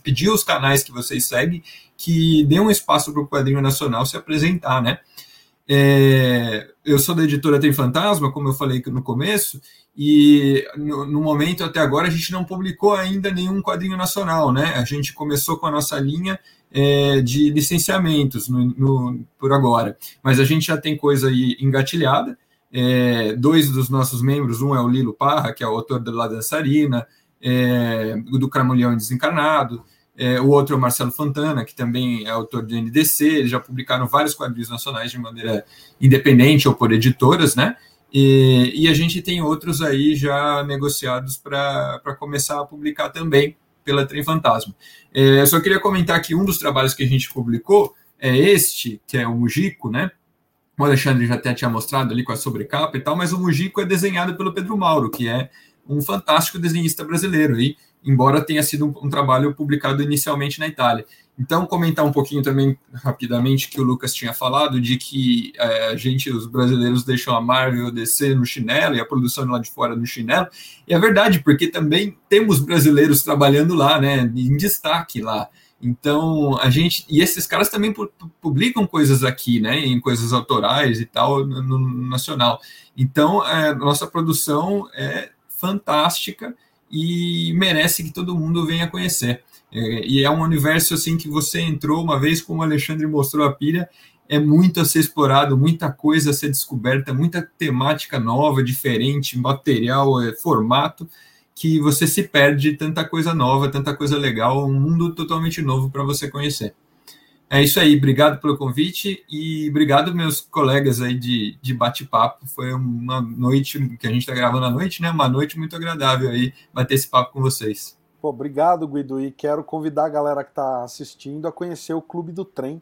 pedir aos canais que vocês seguem que dê um espaço para o quadrinho nacional se apresentar, né? É, eu sou da editora Tem Fantasma, como eu falei no começo, e no, no, momento até agora a gente não publicou ainda nenhum quadrinho nacional, né? A gente começou com a nossa linha é, de licenciamentos no, no, por agora, mas a gente já tem coisa aí engatilhada. É, dois dos nossos membros, um é o Lilo Parra, que é o autor da La Dançarina, é, do Cramulhão Desencarnado, é, o outro é o Marcelo Fontana, que também é autor do NDC, eles já publicaram vários quadrinhos nacionais de maneira independente ou por editoras, né? E, e a gente tem outros aí já negociados para começar a publicar também pela Trem Fantasma. É, só queria comentar que um dos trabalhos que a gente publicou é este, que é o Mujico, né? O Alexandre já até tinha mostrado ali com a sobrecapa e tal, mas o Mujico é desenhado pelo Pedro Mauro, que é um fantástico desenhista brasileiro, e embora tenha sido um, um trabalho publicado inicialmente na Itália. Então, comentar um pouquinho também rapidamente que o Lucas tinha falado de que é, a gente, os brasileiros, deixam a Marvel descer no chinelo e a produção lá de fora no chinelo. E é verdade, porque também temos brasileiros trabalhando lá, né, em destaque lá. Então, a gente. E esses caras também publicam coisas aqui, né, em coisas autorais e tal, no, no nacional. Então, é, a nossa produção é fantástica e merece que todo mundo venha conhecer. É, e é um universo assim que você entrou uma vez, como o Alexandre mostrou a pilha, é muito a ser explorado, muita coisa a ser descoberta, muita temática nova, diferente, material, é, formato, que você se perde tanta coisa nova, tanta coisa legal, um mundo totalmente novo para você conhecer. É isso aí, obrigado pelo convite e obrigado meus colegas aí de, de bate-papo. Foi uma noite que a gente está gravando à noite, né? Uma noite muito agradável aí bater esse papo com vocês. Pô, obrigado, Guido, e quero convidar a galera que está assistindo a conhecer o Clube do Trem,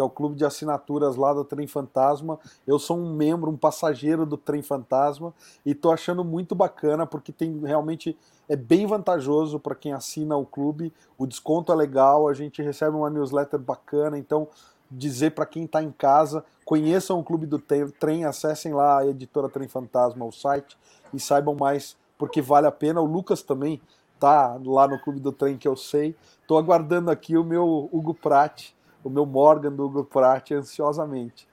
que é o clube de assinaturas lá do Trem Fantasma. Eu sou um membro, um passageiro do Trem Fantasma e tô achando muito bacana porque tem realmente é bem vantajoso para quem assina o clube. O desconto é legal, a gente recebe uma newsletter bacana, então dizer para quem está em casa, conheçam o clube do trem, acessem lá a editora Trem Fantasma, o site e saibam mais porque vale a pena. O Lucas também tá lá no clube do trem que eu sei. Tô aguardando aqui o meu Hugo Pratt, o meu Morgan do Hugo Pratt ansiosamente.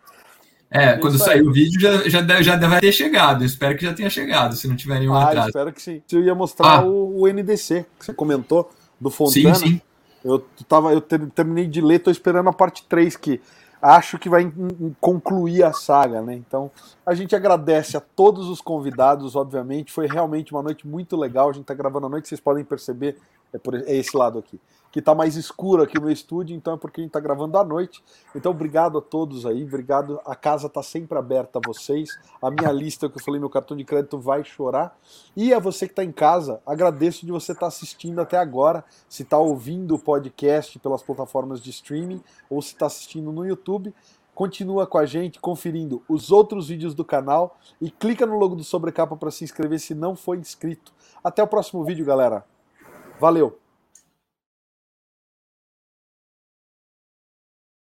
É, é quando sair o vídeo já, já, já deve ter chegado. Eu espero que já tenha chegado, se não tiver nenhum ah, atraso. espero que sim. Eu ia mostrar ah. o, o, NDC, que você comentou, do Fontana. Sim, sim. Eu, tava, eu terminei de ler, tô esperando a parte 3, que acho que vai concluir a saga, né? Então, a gente agradece a todos os convidados, obviamente. Foi realmente uma noite muito legal. A gente tá gravando a noite, vocês podem perceber, é, por, é esse lado aqui que está mais escuro aqui no estúdio, então é porque a gente está gravando à noite. Então, obrigado a todos aí, obrigado. A casa está sempre aberta a vocês. A minha lista que eu falei, meu cartão de crédito vai chorar. E a você que está em casa, agradeço de você estar tá assistindo até agora. Se está ouvindo o podcast pelas plataformas de streaming ou se está assistindo no YouTube, continua com a gente conferindo os outros vídeos do canal e clica no logo do Sobrecapa para se inscrever se não for inscrito. Até o próximo vídeo, galera. Valeu!